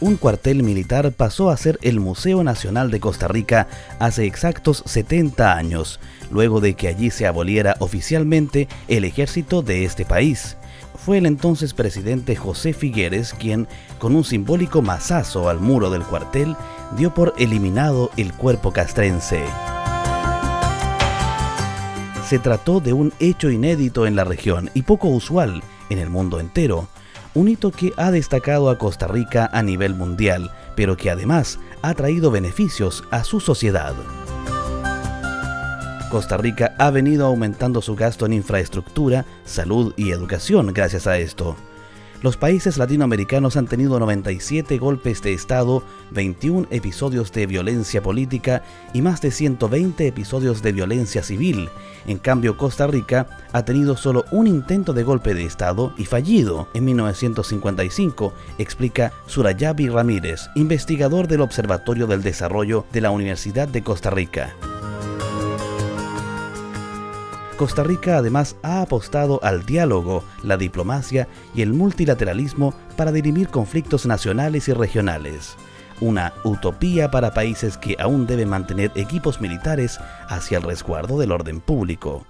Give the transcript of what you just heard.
un cuartel militar pasó a ser el Museo Nacional de Costa Rica hace exactos 70 años, luego de que allí se aboliera oficialmente el ejército de este país. Fue el entonces presidente José Figueres quien, con un simbólico mazazo al muro del cuartel, dio por eliminado el cuerpo castrense. Se trató de un hecho inédito en la región y poco usual en el mundo entero, un hito que ha destacado a Costa Rica a nivel mundial, pero que además ha traído beneficios a su sociedad. Costa Rica ha venido aumentando su gasto en infraestructura, salud y educación gracias a esto. Los países latinoamericanos han tenido 97 golpes de Estado, 21 episodios de violencia política y más de 120 episodios de violencia civil. En cambio, Costa Rica ha tenido solo un intento de golpe de Estado y fallido en 1955, explica Surayabi Ramírez, investigador del Observatorio del Desarrollo de la Universidad de Costa Rica. Costa Rica además ha apostado al diálogo, la diplomacia y el multilateralismo para dirimir conflictos nacionales y regionales. Una utopía para países que aún deben mantener equipos militares hacia el resguardo del orden público.